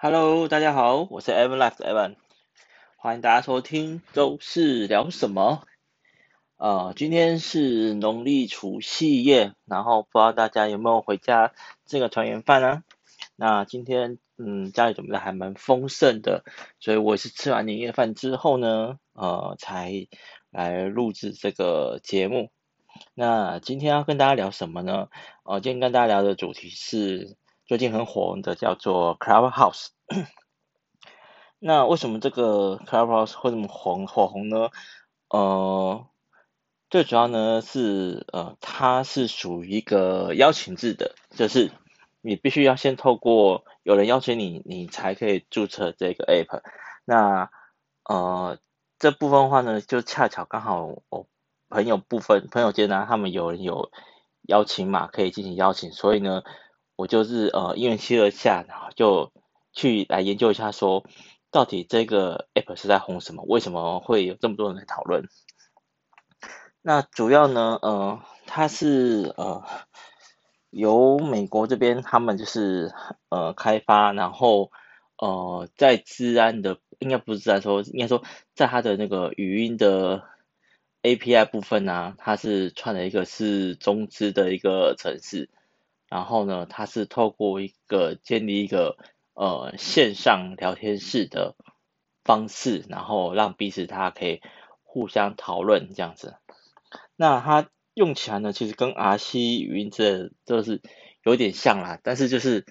Hello，大家好，我是 Evan Life 的 Evan，欢迎大家收听周四聊什么。呃，今天是农历除夕夜，然后不知道大家有没有回家这个团圆饭呢？那今天嗯家里准备的还蛮丰盛的，所以我是吃完年夜饭之后呢，呃才来录制这个节目。那今天要跟大家聊什么呢？呃，今天跟大家聊的主题是最近很火的，叫做 Clubhouse。那为什么这个 Clubhouse 会这么红火红呢？呃，最主要呢是呃，它是属于一个邀请制的，就是你必须要先透过有人邀请你，你才可以注册这个 app。那呃，这部分的话呢，就恰巧刚好我。朋友部分，朋友间呢，他们有人有邀请码可以进行邀请，所以呢，我就是呃，因缘际会下，然后就去来研究一下说，到底这个 app 是在红什么？为什么会有这么多人来讨论？那主要呢，呃，它是呃由美国这边他们就是呃开发，然后呃在资安的，应该不是资安说，应该说在它的那个语音的。API 部分呢、它是串了一个是中资的一个程式，然后呢，它是透过一个建立一个呃线上聊天室的方式，然后让彼此它可以互相讨论这样子。那它用起来呢，其实跟 RC 语音这都是有点像啦，但是就是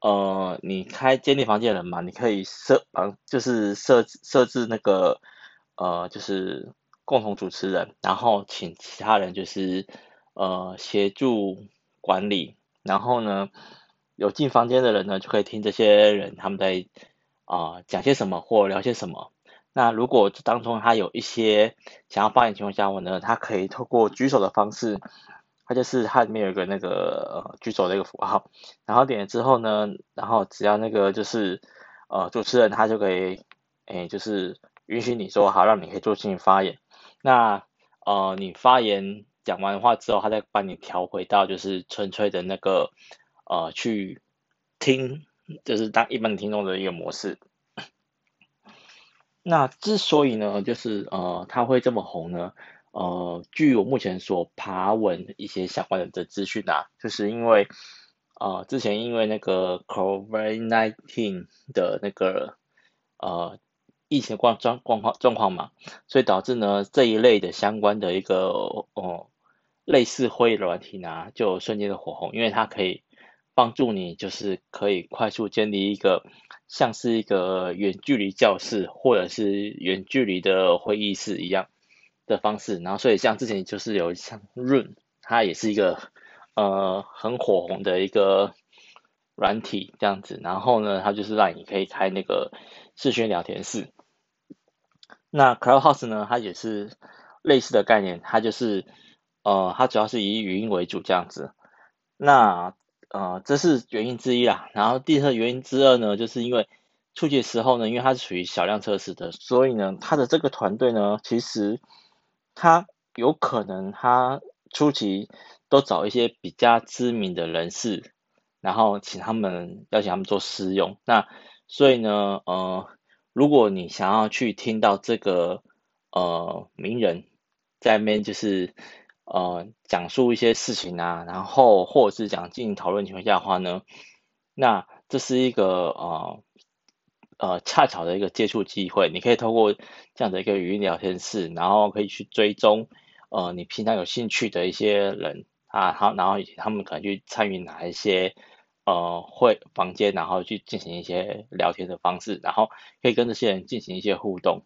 呃，你开建立房间的人嘛，你可以设啊，就是设设置那个呃，就是。共同主持人，然后请其他人就是呃协助管理，然后呢有进房间的人呢就可以听这些人他们在啊、讲些什么或聊些什么。那如果当中他有一些想要发言情况下，我呢他可以透过举手的方式，他就是他里面有一个那个呃举手的一个符号，然后点了之后呢，然后只要那个就是呃主持人他就可以诶就是允许你说好，让你可以做进行发言。那呃，你发言讲完话之后，他再帮你调回到就是纯粹的那个呃去听，就是当一般听众的一个模式。那之所以呢，就是呃，他会这么红呢，呃，据我目前所爬文一些相关的的资讯啊，就是因为呃，之前因为那个 COVID-19 的那个呃。疫情状状状况状况嘛，所以导致呢这一类的相关的一个哦类似会议软体呢就瞬间的火红，因为它可以帮助你就是可以快速建立一个像是一个远距离教室或者是远距离的会议室一样的方式，然后所以像之前就是有像 Room，它也是一个呃很火红的一个软体这样子，然后呢它就是让你可以开那个视讯聊天室。那 Clubhouse 呢，它也是类似的概念，它就是呃，它主要是以语音为主这样子。那呃，这是原因之一啦。然后第二原因之二呢，就是因为初期的时候呢，因为它是属于小量测试的，所以呢，它的这个团队呢，其实它有可能它初期都找一些比较知名的人士，然后请他们邀请他们做试用。那所以呢，呃。如果你想要去听到这个呃名人在面就是呃讲述一些事情啊，然后或者是讲进行讨论情况下的话呢，那这是一个呃呃恰巧的一个接触机会，你可以透过这样的一个语音聊天室，然后可以去追踪呃你平常有兴趣的一些人啊，好，然后以及他们可能去参与哪一些。呃，会房间，然后去进行一些聊天的方式，然后可以跟这些人进行一些互动。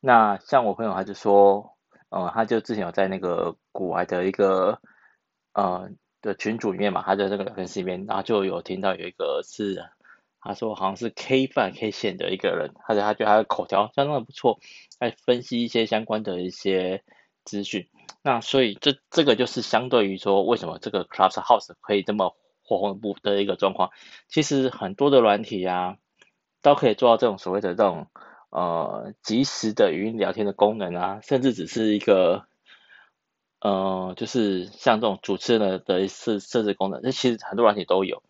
那像我朋友他就说，呃，他就之前有在那个国外的一个呃的群组里面嘛，他在这个聊天室里面，然后就有听到有一个是，他说好像是 K 饭 K 线的一个人，他就他觉得他的口条相当的不错，来分析一些相关的一些资讯。那所以这这个就是相对于说，为什么这个 Clubs House 可以这么。火红不的一个状况，其实很多的软体啊，都可以做到这种所谓的这种呃即时的语音聊天的功能啊，甚至只是一个呃就是像这种主持人的的设设置功能，这其实很多软体都有。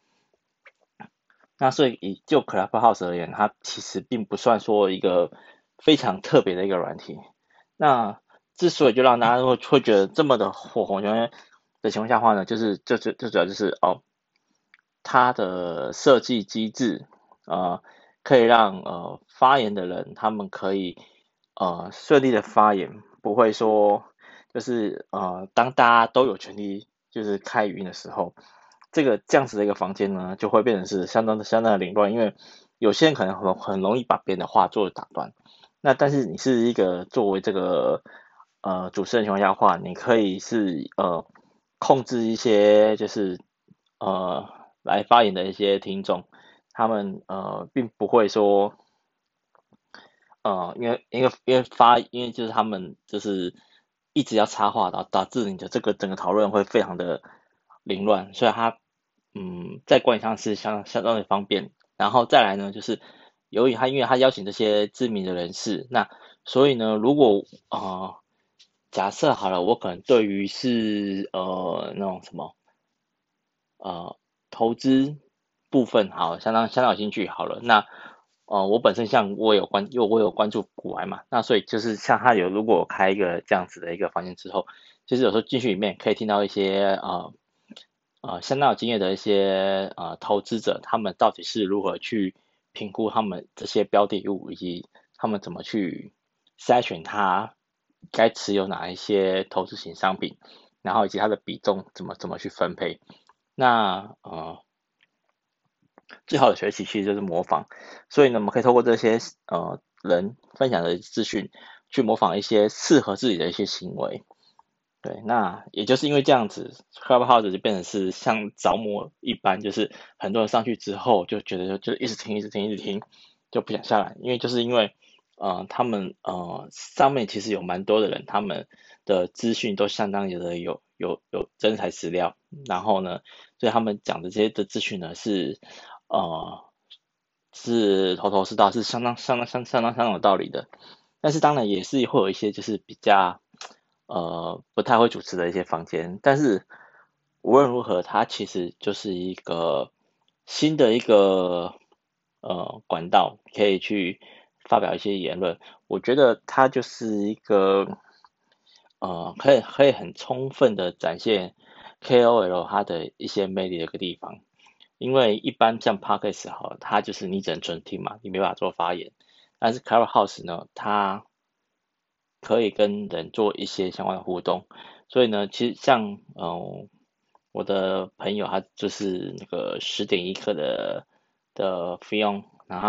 那所以以就 Clubhouse 而言，它其实并不算说一个非常特别的一个软体。那之所以就让大家会会觉得这么的火红，因为的情况下话呢，就是最最最主要就是哦，它的设计机制呃，可以让呃发言的人他们可以呃顺利的发言，不会说就是呃当大家都有权利就是开语音的时候。这个这样子的一个房间呢，就会变成是相当的相当的凌乱，因为有些人可能很很容易把别人的话做打断。那但是你是一个作为这个呃主持人情况下的话，你可以是呃控制一些就是呃来发言的一些听众，他们呃并不会说呃因为因为因为发因为就是他们就是一直要插话，导导致你的这个整个讨论会非常的凌乱，所以他。嗯，在管理上是相相当的方便，然后再来呢，就是由于他因为他邀请这些知名的人士，那所以呢，如果啊、呃、假设好了，我可能对于是呃那种什么呃投资部分好相当相当有兴趣好了，那呃我本身像我有关，因为我有关注股癌嘛，那所以就是像他有如果开一个这样子的一个房间之后，其实有时候进去里面可以听到一些啊。呃呃，相当有经验的一些呃投资者，他们到底是如何去评估他们这些标的物，以及他们怎么去筛选它该持有哪一些投资型商品，然后以及它的比重怎么怎么去分配。那呃，最好的学习其实就是模仿，所以呢，我们可以透过这些呃人分享的资讯，去模仿一些适合自己的一些行为。对，那也就是因为这样子，Clubhouse 就变成是像着魔一般，就是很多人上去之后就觉得就一直听，一直听，一直听，就不想下来。因为就是因为，呃，他们呃上面其实有蛮多的人，他们的资讯都相当有的有有有真材实料。然后呢，所以他们讲的这些的资讯呢是呃是头头是道，是相当相当相相当相当有道理的。但是当然也是会有一些就是比较。呃，不太会主持的一些房间，但是无论如何，它其实就是一个新的一个呃管道，可以去发表一些言论。我觉得它就是一个呃，可以可以很充分的展现 KOL 它的一些魅力的一个地方。因为一般像 Podcast 哈，它就是你只能纯听嘛，你没办法做发言。但是 Clubhouse 呢，它可以跟人做一些相关的互动，所以呢，其实像嗯、我的朋友他就是那个十点一刻的的费用，然后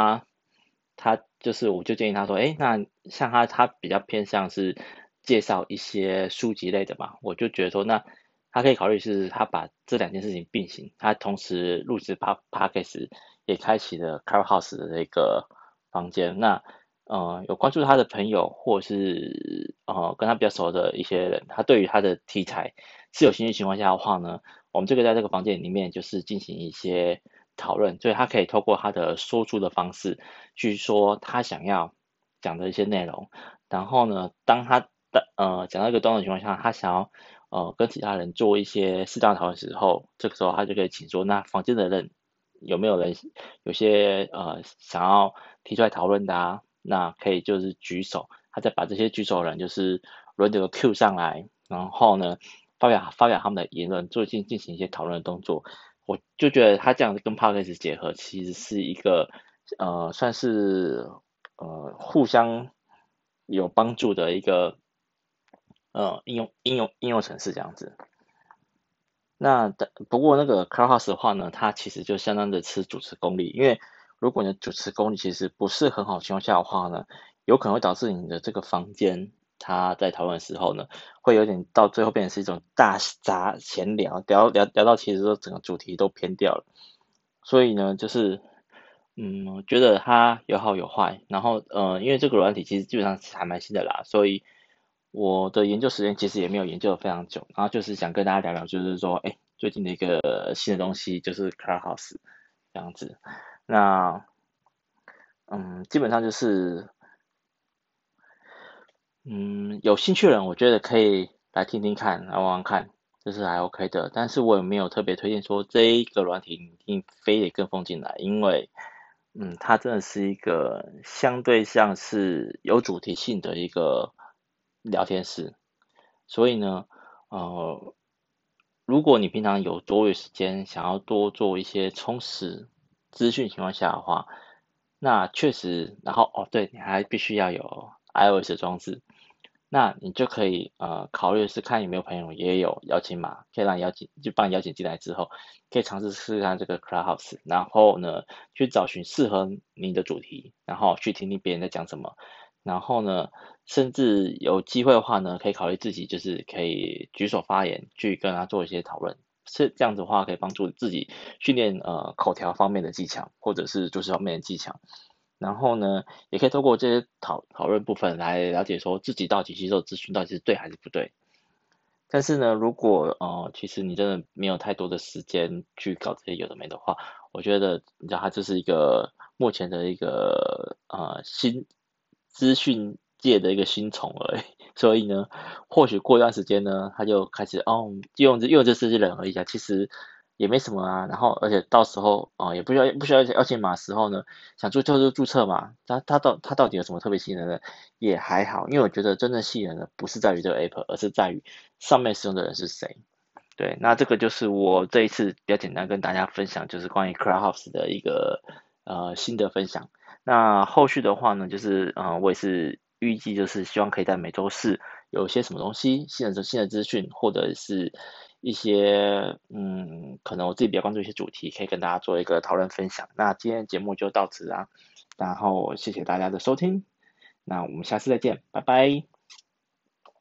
他，他就是我就建议他说，诶，那像他他比较偏向是介绍一些书籍类的嘛，我就觉得说，那他可以考虑是他把这两件事情并行，他同时录制 p o d c a s 也开启了 Car House 的那个房间，那。呃，有关注他的朋友，或是呃跟他比较熟的一些人，他对于他的题材是有兴趣情况下的话呢，我们这个在这个房间里面就是进行一些讨论，所以他可以透过他的说出的方式去说他想要讲的一些内容，然后呢，当他的呃讲到一个段落情况下，他想要呃跟其他人做一些适当讨论时候，这个时候他就可以请说，那房间的人有没有人有些呃想要提出来讨论的啊？那可以就是举手，他再把这些举手的人就是轮流 Q 上来，然后呢发表发表他们的言论，做进进行一些讨论的动作。我就觉得他这样跟 Podcast 结合，其实是一个呃算是呃互相有帮助的一个呃应用应用应用程式这样子。那的不过那个 Clubhouse 的话呢，它其实就相当的吃主持功力，因为。如果你的主持功力其实不是很好情况下的话呢，有可能会导致你的这个房间，它在讨论的时候呢，会有点到最后变成是一种大杂闲聊，聊聊聊到其实说整个主题都偏掉了。所以呢，就是嗯，觉得它有好有坏。然后呃，因为这个软体其实基本上还蛮新的啦，所以我的研究时间其实也没有研究的非常久。然后就是想跟大家聊聊，就是说，哎，最近的一个新的东西就是 Clubhouse 这样子。那，嗯，基本上就是，嗯，有兴趣的人，我觉得可以来听听看，来玩玩看。这是还 OK 的。但是我也没有特别推荐说这一个软体一定非得跟风进来，因为，嗯，它真的是一个相对像是有主题性的一个聊天室，所以呢，呃，如果你平常有多余时间，想要多做一些充实资讯情况下的话，那确实，然后哦，对，你还必须要有 iOS 装置，那你就可以呃考虑是看有没有朋友也有邀请码，可以让你邀请，就帮你邀请进来之后，可以尝试试试看这个 Clubhouse，然后呢去找寻适合你的主题，然后去听听别人在讲什么，然后呢，甚至有机会的话呢，可以考虑自己就是可以举手发言，去跟他做一些讨论。是这样子的话，可以帮助自己训练呃口条方面的技巧，或者是就是方面的技巧。然后呢，也可以透过这些讨讨论部分来了解说自己到底吸收资讯到底是对还是不对。但是呢，如果呃其实你真的没有太多的时间去搞这些有的没的话，我觉得你知道它就是一个目前的一个呃新资讯界的一个新宠而已。所以呢，或许过一段时间呢，他就开始哦，用这用这这些人而已啊，其实也没什么啊。然后，而且到时候啊、也不需要不需要邀请码时候呢，想注册就注册嘛。他他到他到底有什么特别吸引人的？也还好，因为我觉得真正吸引人的不是在于这个 app，而是在于上面使用的人是谁。对，那这个就是我这一次比较简单跟大家分享，就是关于 Clubhouse 的一个呃新的分享。那后续的话呢，就是嗯我也是。预计就是希望可以在每周四有一些什么东西新的新的资讯，或者是一些嗯，可能我自己比较关注一些主题，可以跟大家做一个讨论分享。那今天节目就到此啦，然后谢谢大家的收听，那我们下次再见，拜拜。